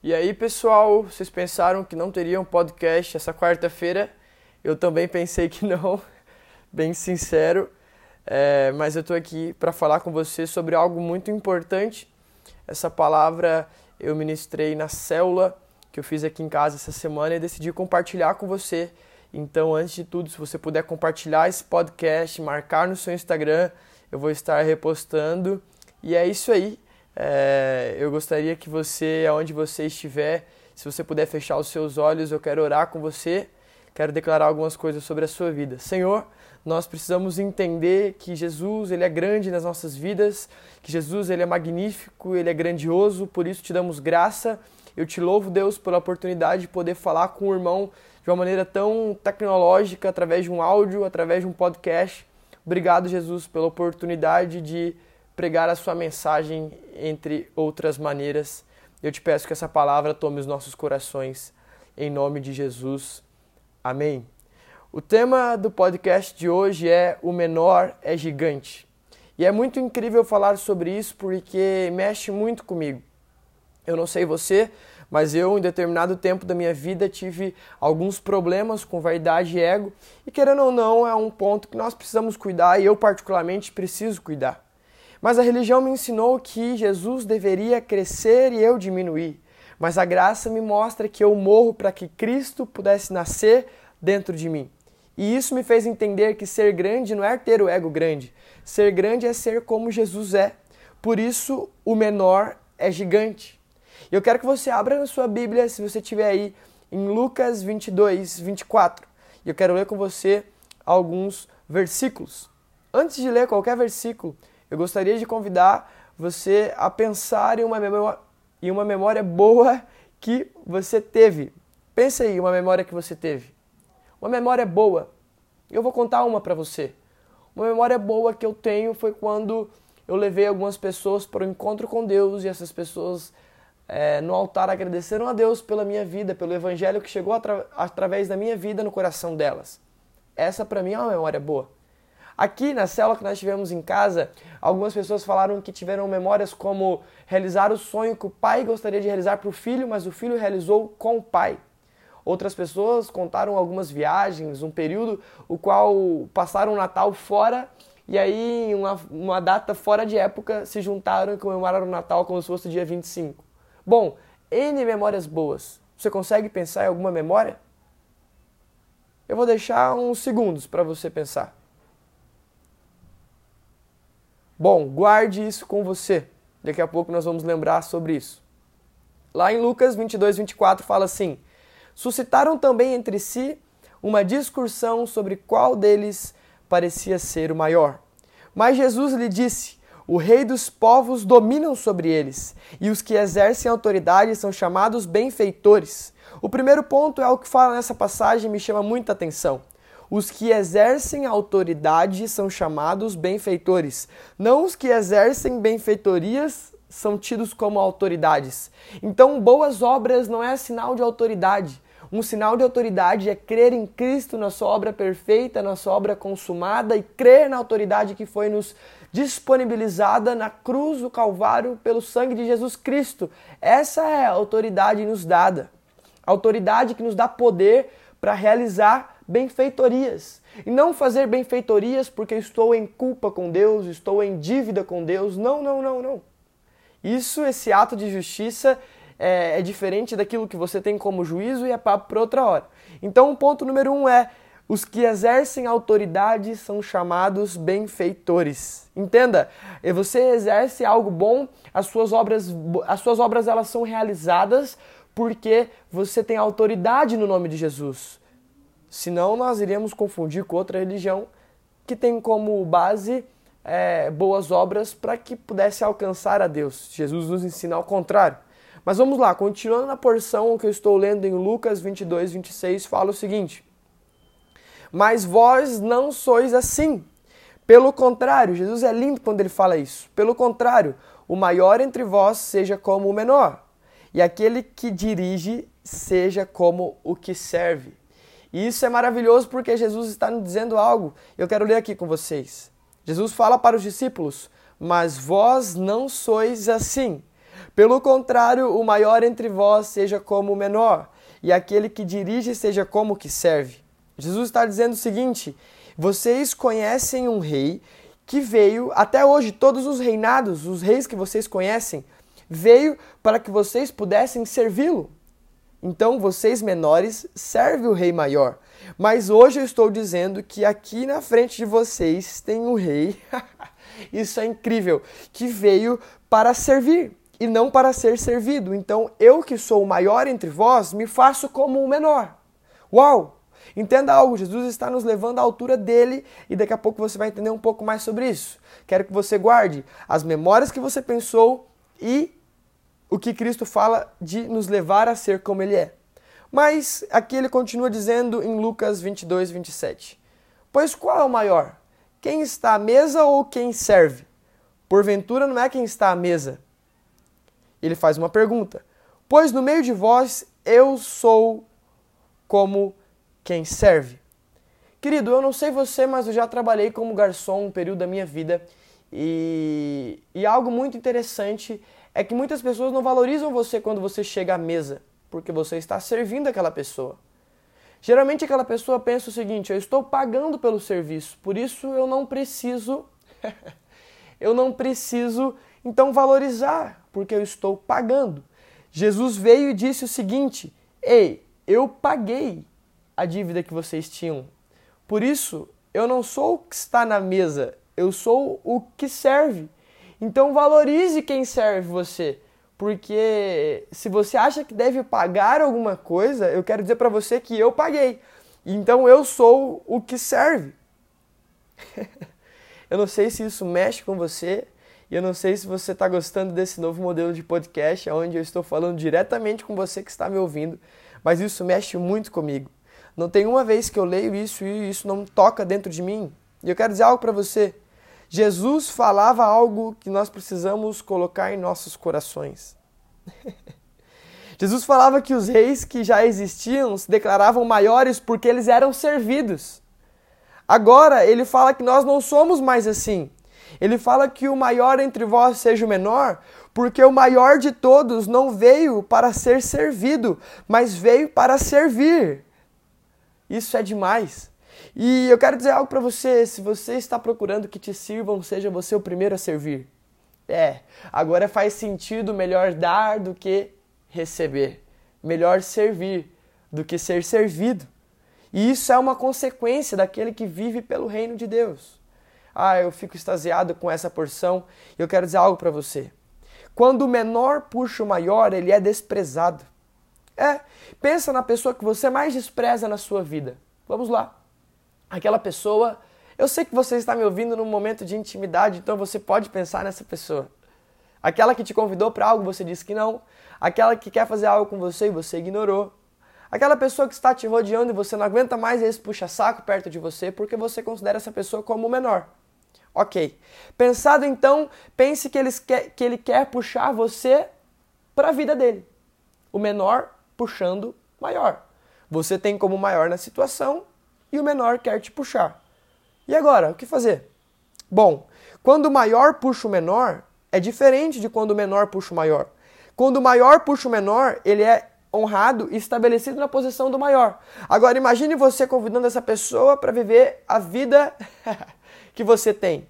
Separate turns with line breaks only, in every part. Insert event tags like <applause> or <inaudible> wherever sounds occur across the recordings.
E aí, pessoal, vocês pensaram que não teria um podcast essa quarta-feira? Eu também pensei que <laughs> não, bem sincero. É, mas eu estou aqui para falar com você sobre algo muito importante. Essa palavra eu ministrei na célula que eu fiz aqui em casa essa semana e decidi compartilhar com você. Então, antes de tudo, se você puder compartilhar esse podcast, marcar no seu Instagram, eu vou estar repostando. E é isso aí. É, eu gostaria que você, aonde você estiver, se você puder fechar os seus olhos, eu quero orar com você, quero declarar algumas coisas sobre a sua vida. Senhor, nós precisamos entender que Jesus ele é grande nas nossas vidas, que Jesus ele é magnífico, ele é grandioso, por isso te damos graça. Eu te louvo, Deus, pela oportunidade de poder falar com o irmão de uma maneira tão tecnológica, através de um áudio, através de um podcast. Obrigado, Jesus, pela oportunidade de pregar a sua mensagem entre outras maneiras. Eu te peço que essa palavra tome os nossos corações, em nome de Jesus. Amém. O tema do podcast de hoje é O Menor é Gigante. E é muito incrível falar sobre isso porque mexe muito comigo. Eu não sei você, mas eu, em determinado tempo da minha vida, tive alguns problemas com vaidade e ego, e querendo ou não, é um ponto que nós precisamos cuidar e eu, particularmente, preciso cuidar. Mas a religião me ensinou que Jesus deveria crescer e eu diminuir. Mas a graça me mostra que eu morro para que Cristo pudesse nascer dentro de mim. E isso me fez entender que ser grande não é ter o ego grande. Ser grande é ser como Jesus é. Por isso, o menor é gigante. Eu quero que você abra na sua Bíblia, se você tiver aí, em Lucas 22, 24. E eu quero ler com você alguns versículos. Antes de ler qualquer versículo, eu gostaria de convidar você a pensar em uma memória, em uma memória boa que você teve. Pense aí, uma memória que você teve. Uma memória boa. Eu vou contar uma para você. Uma memória boa que eu tenho foi quando eu levei algumas pessoas para o encontro com Deus e essas pessoas é, no altar agradeceram a Deus pela minha vida, pelo evangelho que chegou atra através da minha vida no coração delas. Essa para mim é uma memória boa. Aqui na célula que nós tivemos em casa, algumas pessoas falaram que tiveram memórias como realizar o sonho que o pai gostaria de realizar para o filho, mas o filho realizou com o pai. Outras pessoas contaram algumas viagens, um período o qual passaram o Natal fora e aí, uma, uma data fora de época, se juntaram e comemoraram o Natal como se fosse o dia 25. Bom, N memórias boas. Você consegue pensar em alguma memória? Eu vou deixar uns segundos para você pensar. Bom, guarde isso com você. Daqui a pouco nós vamos lembrar sobre isso. Lá em Lucas 22, 24 fala assim: Suscitaram também entre si uma discussão sobre qual deles parecia ser o maior. Mas Jesus lhe disse: O rei dos povos dominam sobre eles, e os que exercem autoridade são chamados benfeitores. O primeiro ponto é o que fala nessa passagem me chama muita atenção. Os que exercem autoridade são chamados benfeitores. Não os que exercem benfeitorias são tidos como autoridades. Então, boas obras não é sinal de autoridade. Um sinal de autoridade é crer em Cristo na sua obra perfeita, na sua obra consumada e crer na autoridade que foi nos disponibilizada na cruz do Calvário pelo sangue de Jesus Cristo. Essa é a autoridade nos dada. A autoridade que nos dá poder para realizar benfeitorias. E não fazer benfeitorias porque estou em culpa com Deus, estou em dívida com Deus. Não, não, não, não. Isso, esse ato de justiça, é, é diferente daquilo que você tem como juízo e é papo para outra hora. Então, o ponto número um é: os que exercem autoridade são chamados benfeitores. Entenda, você exerce algo bom, as suas obras, as suas obras elas são realizadas porque você tem autoridade no nome de Jesus. Senão nós iríamos confundir com outra religião que tem como base é, boas obras para que pudesse alcançar a Deus. Jesus nos ensina ao contrário. Mas vamos lá, continuando na porção que eu estou lendo em Lucas 22, 26, fala o seguinte: Mas vós não sois assim. Pelo contrário, Jesus é lindo quando ele fala isso. Pelo contrário, o maior entre vós seja como o menor, e aquele que dirige seja como o que serve. E isso é maravilhoso porque Jesus está nos dizendo algo. Eu quero ler aqui com vocês. Jesus fala para os discípulos: Mas vós não sois assim. Pelo contrário, o maior entre vós seja como o menor, e aquele que dirige seja como o que serve. Jesus está dizendo o seguinte: vocês conhecem um rei que veio, até hoje, todos os reinados, os reis que vocês conhecem, veio para que vocês pudessem servi-lo. Então, vocês menores servem o rei maior. Mas hoje eu estou dizendo que aqui na frente de vocês tem um rei, <laughs> isso é incrível, que veio para servir e não para ser servido. Então, eu que sou o maior entre vós, me faço como o menor. Uau! Entenda algo, Jesus está nos levando à altura dele e daqui a pouco você vai entender um pouco mais sobre isso. Quero que você guarde as memórias que você pensou e o que Cristo fala de nos levar a ser como ele é. Mas aqui ele continua dizendo em Lucas 22, 27. Pois qual é o maior? Quem está à mesa ou quem serve? Porventura não é quem está à mesa. Ele faz uma pergunta. Pois no meio de vós eu sou como quem serve. Querido, eu não sei você, mas eu já trabalhei como garçom um período da minha vida e, e algo muito interessante é que muitas pessoas não valorizam você quando você chega à mesa porque você está servindo aquela pessoa. Geralmente aquela pessoa pensa o seguinte: eu estou pagando pelo serviço, por isso eu não preciso <laughs> eu não preciso então valorizar, porque eu estou pagando. Jesus veio e disse o seguinte: "Ei, eu paguei a dívida que vocês tinham. Por isso, eu não sou o que está na mesa, eu sou o que serve. Então valorize quem serve você. Porque se você acha que deve pagar alguma coisa, eu quero dizer para você que eu paguei. Então eu sou o que serve. <laughs> eu não sei se isso mexe com você, e eu não sei se você está gostando desse novo modelo de podcast, onde eu estou falando diretamente com você que está me ouvindo, mas isso mexe muito comigo. Não tem uma vez que eu leio isso e isso não toca dentro de mim. E eu quero dizer algo para você. Jesus falava algo que nós precisamos colocar em nossos corações. <laughs> Jesus falava que os reis que já existiam se declaravam maiores porque eles eram servidos. Agora ele fala que nós não somos mais assim. Ele fala que o maior entre vós seja o menor, porque o maior de todos não veio para ser servido, mas veio para servir. Isso é demais. E eu quero dizer algo para você: se você está procurando que te sirvam, seja você o primeiro a servir. É, agora faz sentido melhor dar do que receber, melhor servir do que ser servido. E isso é uma consequência daquele que vive pelo reino de Deus. Ah, eu fico extasiado com essa porção eu quero dizer algo para você. Quando o menor puxa o maior, ele é desprezado. É, pensa na pessoa que você mais despreza na sua vida. Vamos lá aquela pessoa. Eu sei que você está me ouvindo num momento de intimidade, então você pode pensar nessa pessoa. Aquela que te convidou para algo, você disse que não. Aquela que quer fazer algo com você e você ignorou. Aquela pessoa que está te rodeando e você não aguenta mais esse puxa-saco perto de você porque você considera essa pessoa como o menor. Ok. Pensado então, pense que ele quer, que ele quer puxar você para a vida dele. O menor puxando maior. Você tem como maior na situação e o menor quer te puxar. E agora, o que fazer? Bom, quando o maior puxa o menor, é diferente de quando o menor puxa o maior. Quando o maior puxa o menor, ele é honrado e estabelecido na posição do maior. Agora imagine você convidando essa pessoa para viver a vida <laughs> que você tem.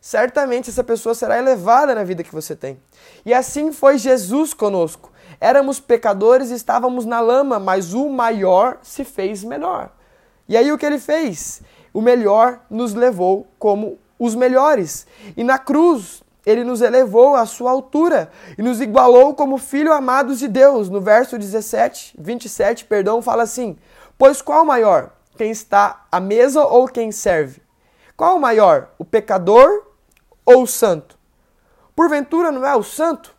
Certamente essa pessoa será elevada na vida que você tem. E assim foi Jesus conosco. Éramos pecadores e estávamos na lama, mas o maior se fez menor. E aí o que ele fez? O melhor nos levou como os melhores. E na cruz ele nos elevou à sua altura e nos igualou como filhos amados de Deus. No verso 17, 27, perdão, fala assim: Pois qual maior? Quem está à mesa ou quem serve? Qual o maior? O pecador ou o santo? Porventura não é o santo?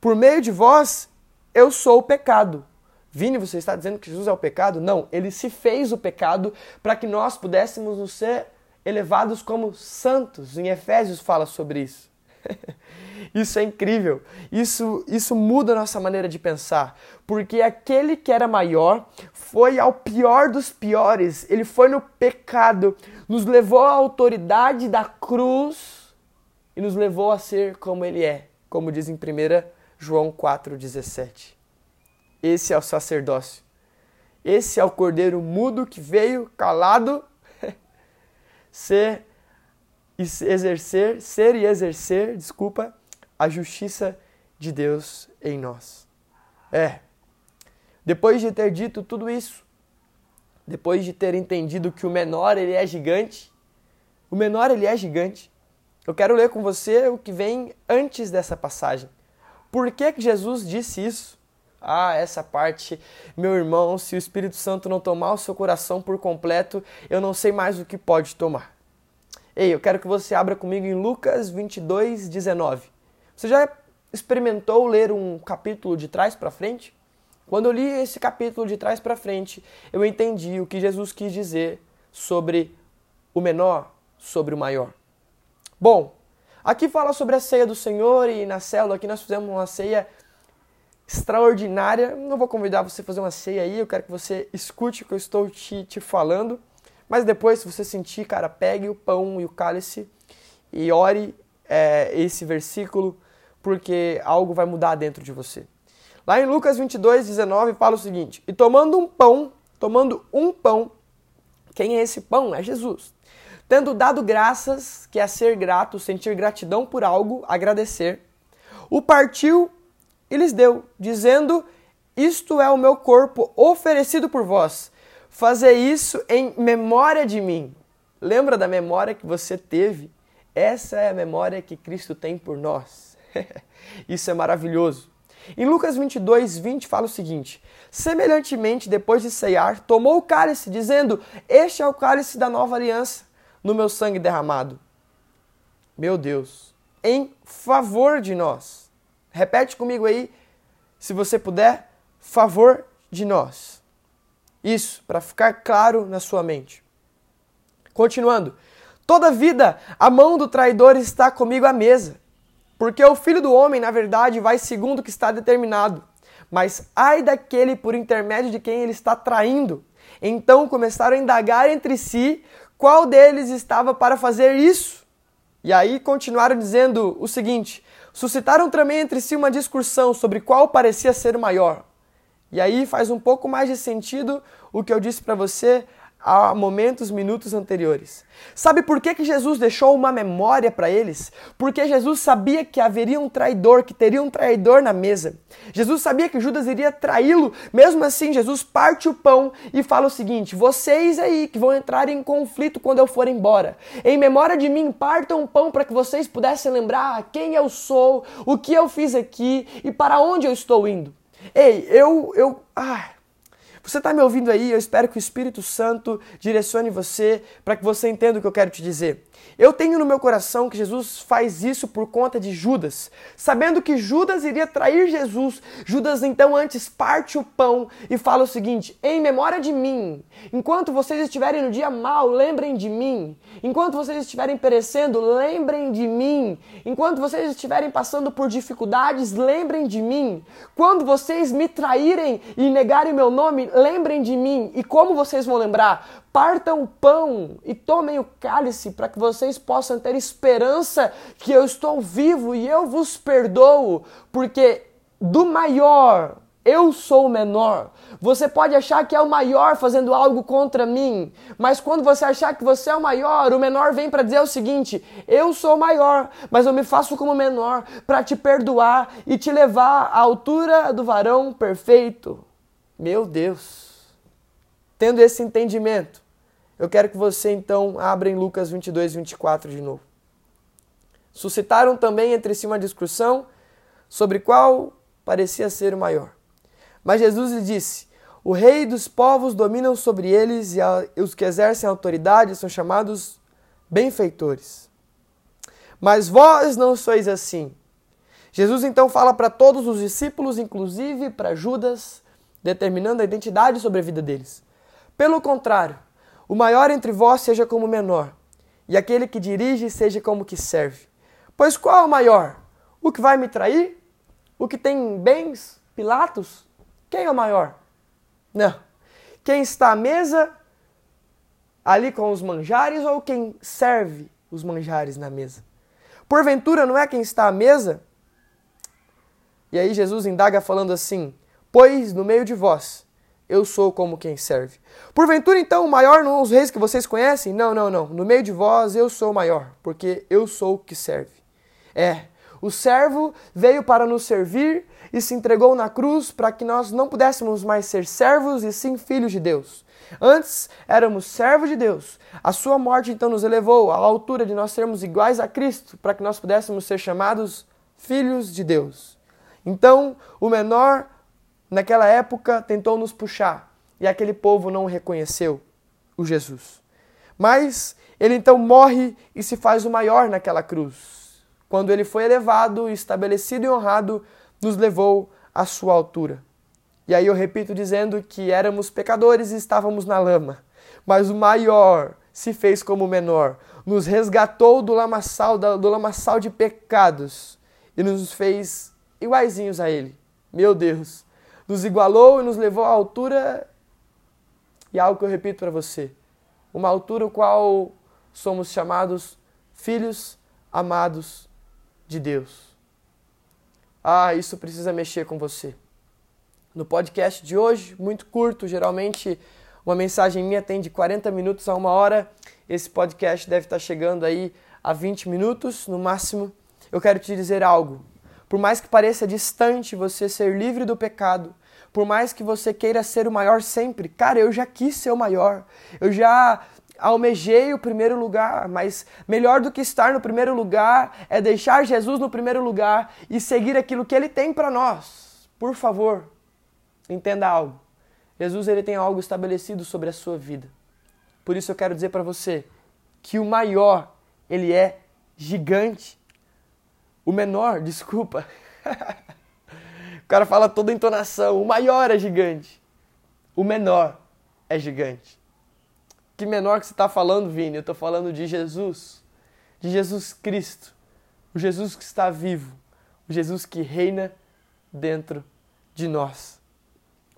Por meio de vós eu sou o pecado. Vini, você está dizendo que Jesus é o pecado? Não, ele se fez o pecado para que nós pudéssemos nos ser elevados como santos. Em Efésios fala sobre isso. <laughs> isso é incrível. Isso, isso muda a nossa maneira de pensar. Porque aquele que era maior foi ao pior dos piores. Ele foi no pecado, nos levou à autoridade da cruz e nos levou a ser como ele é. Como diz em 1 João 4,17. Esse é o sacerdócio. Esse é o cordeiro mudo que veio calado <laughs> ser e exercer, ser e exercer, desculpa, a justiça de Deus em nós. É. Depois de ter dito tudo isso, depois de ter entendido que o menor ele é gigante, o menor ele é gigante. Eu quero ler com você o que vem antes dessa passagem. Por que, que Jesus disse isso? Ah, essa parte, meu irmão, se o Espírito Santo não tomar o seu coração por completo, eu não sei mais o que pode tomar. Ei, eu quero que você abra comigo em Lucas 22, 19. Você já experimentou ler um capítulo de trás para frente? Quando eu li esse capítulo de trás para frente, eu entendi o que Jesus quis dizer sobre o menor, sobre o maior. Bom, aqui fala sobre a ceia do Senhor e na célula aqui nós fizemos uma ceia extraordinária. Não vou convidar você a fazer uma ceia aí, eu quero que você escute o que eu estou te, te falando. Mas depois, se você sentir, cara, pegue o pão e o cálice e ore é, esse versículo, porque algo vai mudar dentro de você. Lá em Lucas 22, 19, fala o seguinte: E tomando um pão, tomando um pão, quem é esse pão? É Jesus. Tendo dado graças, que é ser grato, sentir gratidão por algo, agradecer, o partiu e lhes deu, dizendo: Isto é o meu corpo oferecido por vós. Fazer isso em memória de mim. Lembra da memória que você teve? Essa é a memória que Cristo tem por nós. <laughs> isso é maravilhoso. Em Lucas 22, 20 fala o seguinte: Semelhantemente, depois de ceiar, tomou o cálice, dizendo: Este é o cálice da nova aliança, no meu sangue derramado. Meu Deus, em favor de nós. Repete comigo aí, se você puder, favor de nós. Isso, para ficar claro na sua mente. Continuando. Toda vida, a mão do traidor está comigo à mesa. Porque o filho do homem, na verdade, vai segundo o que está determinado. Mas ai daquele por intermédio de quem ele está traindo. Então começaram a indagar entre si qual deles estava para fazer isso. E aí continuaram dizendo o seguinte: suscitaram também entre si uma discussão sobre qual parecia ser o maior. E aí faz um pouco mais de sentido o que eu disse para você a momentos, minutos anteriores. Sabe por que, que Jesus deixou uma memória para eles? Porque Jesus sabia que haveria um traidor, que teria um traidor na mesa. Jesus sabia que Judas iria traí-lo. Mesmo assim, Jesus parte o pão e fala o seguinte: Vocês aí que vão entrar em conflito quando eu for embora, em memória de mim, partam o pão para que vocês pudessem lembrar quem eu sou, o que eu fiz aqui e para onde eu estou indo. Ei, eu. eu ah, você está me ouvindo aí? Eu espero que o Espírito Santo direcione você para que você entenda o que eu quero te dizer. Eu tenho no meu coração que Jesus faz isso por conta de Judas. Sabendo que Judas iria trair Jesus, Judas então antes parte o pão e fala o seguinte: em memória de mim, enquanto vocês estiverem no dia mal, lembrem de mim. Enquanto vocês estiverem perecendo, lembrem de mim. Enquanto vocês estiverem passando por dificuldades, lembrem de mim. Quando vocês me traírem e negarem meu nome, lembrem de mim. E como vocês vão lembrar? Partam o pão e tomem o cálice para que vocês possam ter esperança que eu estou vivo e eu vos perdoo, porque do maior eu sou o menor. Você pode achar que é o maior fazendo algo contra mim, mas quando você achar que você é o maior, o menor vem para dizer o seguinte: eu sou o maior, mas eu me faço como menor para te perdoar e te levar à altura do varão perfeito. Meu Deus. Tendo esse entendimento, eu quero que você então abra em Lucas 22, 24 de novo. Suscitaram também entre si uma discussão sobre qual parecia ser o maior. Mas Jesus lhe disse: O rei dos povos dominam sobre eles e os que exercem autoridade são chamados benfeitores. Mas vós não sois assim. Jesus então fala para todos os discípulos, inclusive para Judas, determinando a identidade sobre a vida deles. Pelo contrário, o maior entre vós seja como o menor, e aquele que dirige seja como que serve. Pois qual é o maior? O que vai me trair? O que tem bens? Pilatos? Quem é o maior? Não. Quem está à mesa ali com os manjares ou quem serve os manjares na mesa? Porventura não é quem está à mesa E aí Jesus indaga falando assim: Pois no meio de vós eu sou como quem serve. Porventura, então, o maior não os reis que vocês conhecem? Não, não, não. No meio de vós eu sou o maior, porque eu sou o que serve. É, o servo veio para nos servir e se entregou na cruz para que nós não pudéssemos mais ser servos e sim filhos de Deus. Antes éramos servos de Deus. A sua morte então nos elevou à altura de nós sermos iguais a Cristo, para que nós pudéssemos ser chamados filhos de Deus. Então, o menor naquela época tentou nos puxar e aquele povo não reconheceu o Jesus. Mas ele então morre e se faz o maior naquela cruz. Quando ele foi elevado, estabelecido e honrado, nos levou à sua altura. E aí eu repito dizendo que éramos pecadores e estávamos na lama, mas o maior se fez como o menor, nos resgatou do lamaçal, do lamaçal de pecados e nos fez iguaizinhos a ele. Meu Deus, nos igualou e nos levou à altura e algo que eu repito para você, uma altura qual somos chamados filhos amados de Deus. Ah, isso precisa mexer com você no podcast de hoje, muito curto, geralmente uma mensagem minha tem de 40 minutos a uma hora. Esse podcast deve estar chegando aí a 20 minutos no máximo. Eu quero te dizer algo. Por mais que pareça distante você ser livre do pecado, por mais que você queira ser o maior sempre, cara, eu já quis ser o maior. Eu já almejei o primeiro lugar, mas melhor do que estar no primeiro lugar é deixar Jesus no primeiro lugar e seguir aquilo que ele tem para nós. Por favor, Entenda algo. Jesus ele tem algo estabelecido sobre a sua vida. Por isso eu quero dizer para você que o maior, ele é gigante. O menor, <laughs> desculpa. O cara fala toda entonação. O maior é gigante. O menor é gigante. Que menor que você está falando, Vini? Eu estou falando de Jesus. De Jesus Cristo. O Jesus que está vivo. O Jesus que reina dentro de nós.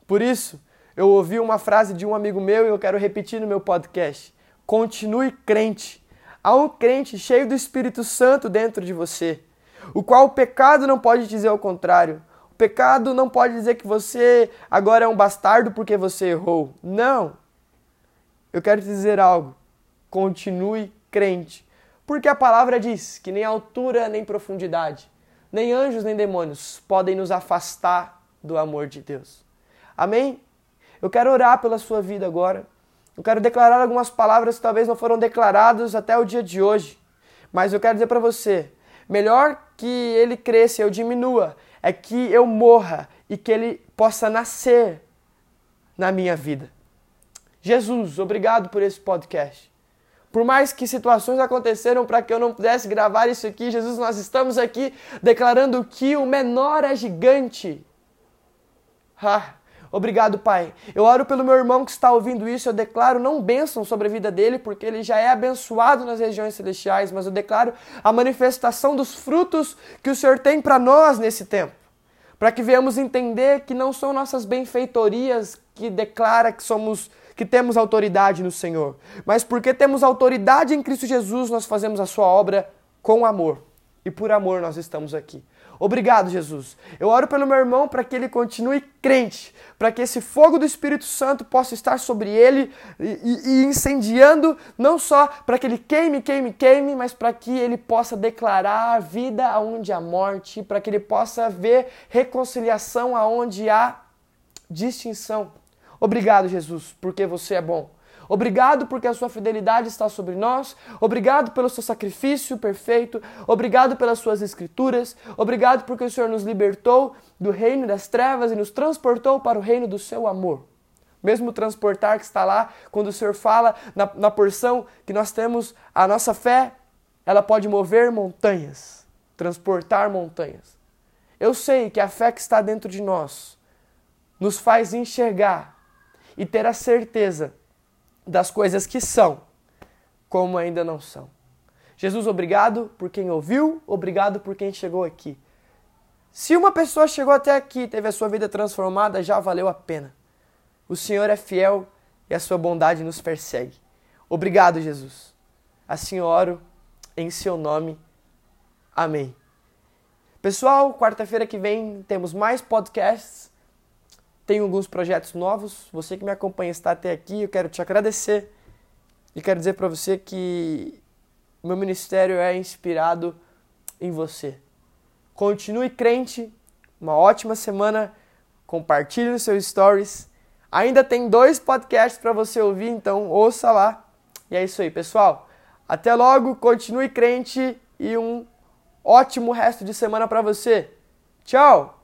Por isso, eu ouvi uma frase de um amigo meu e eu quero repetir no meu podcast. Continue crente. Há um crente cheio do Espírito Santo dentro de você, o qual o pecado não pode dizer o contrário. Pecado não pode dizer que você agora é um bastardo porque você errou. Não. Eu quero te dizer algo. Continue crente. Porque a palavra diz que nem altura nem profundidade, nem anjos nem demônios podem nos afastar do amor de Deus. Amém? Eu quero orar pela sua vida agora. Eu quero declarar algumas palavras que talvez não foram declaradas até o dia de hoje. Mas eu quero dizer para você: melhor que ele cresça e eu diminua, é que eu morra e que ele possa nascer na minha vida. Jesus, obrigado por esse podcast. Por mais que situações aconteceram para que eu não pudesse gravar isso aqui, Jesus, nós estamos aqui declarando que o menor é gigante. Ah, Obrigado, Pai. Eu oro pelo meu irmão que está ouvindo isso. Eu declaro não bênção sobre a vida dele, porque ele já é abençoado nas regiões celestiais, mas eu declaro a manifestação dos frutos que o Senhor tem para nós nesse tempo. Para que venhamos entender que não são nossas benfeitorias que declara que somos que temos autoridade no Senhor, mas porque temos autoridade em Cristo Jesus, nós fazemos a sua obra com amor. E por amor nós estamos aqui. Obrigado, Jesus. Eu oro pelo meu irmão para que ele continue crente, para que esse fogo do Espírito Santo possa estar sobre ele e, e incendiando, não só para que ele queime, queime, queime, mas para que ele possa declarar vida aonde há morte, para que ele possa ver reconciliação aonde há distinção. Obrigado, Jesus, porque você é bom. Obrigado porque a sua fidelidade está sobre nós. Obrigado pelo seu sacrifício perfeito. Obrigado pelas suas escrituras. Obrigado porque o Senhor nos libertou do reino das trevas e nos transportou para o reino do seu amor. Mesmo transportar que está lá, quando o Senhor fala na, na porção que nós temos, a nossa fé, ela pode mover montanhas, transportar montanhas. Eu sei que a fé que está dentro de nós nos faz enxergar e ter a certeza das coisas que são, como ainda não são. Jesus, obrigado por quem ouviu, obrigado por quem chegou aqui. Se uma pessoa chegou até aqui, teve a sua vida transformada, já valeu a pena. O Senhor é fiel e a sua bondade nos persegue. Obrigado, Jesus. Assim oro em seu nome. Amém. Pessoal, quarta-feira que vem temos mais podcasts. Tenho alguns projetos novos. Você que me acompanha está até aqui, eu quero te agradecer e quero dizer para você que meu ministério é inspirado em você. Continue crente, uma ótima semana, compartilhe nos seus stories. Ainda tem dois podcasts para você ouvir, então ouça lá. E é isso aí, pessoal. Até logo, continue crente e um ótimo resto de semana para você. Tchau!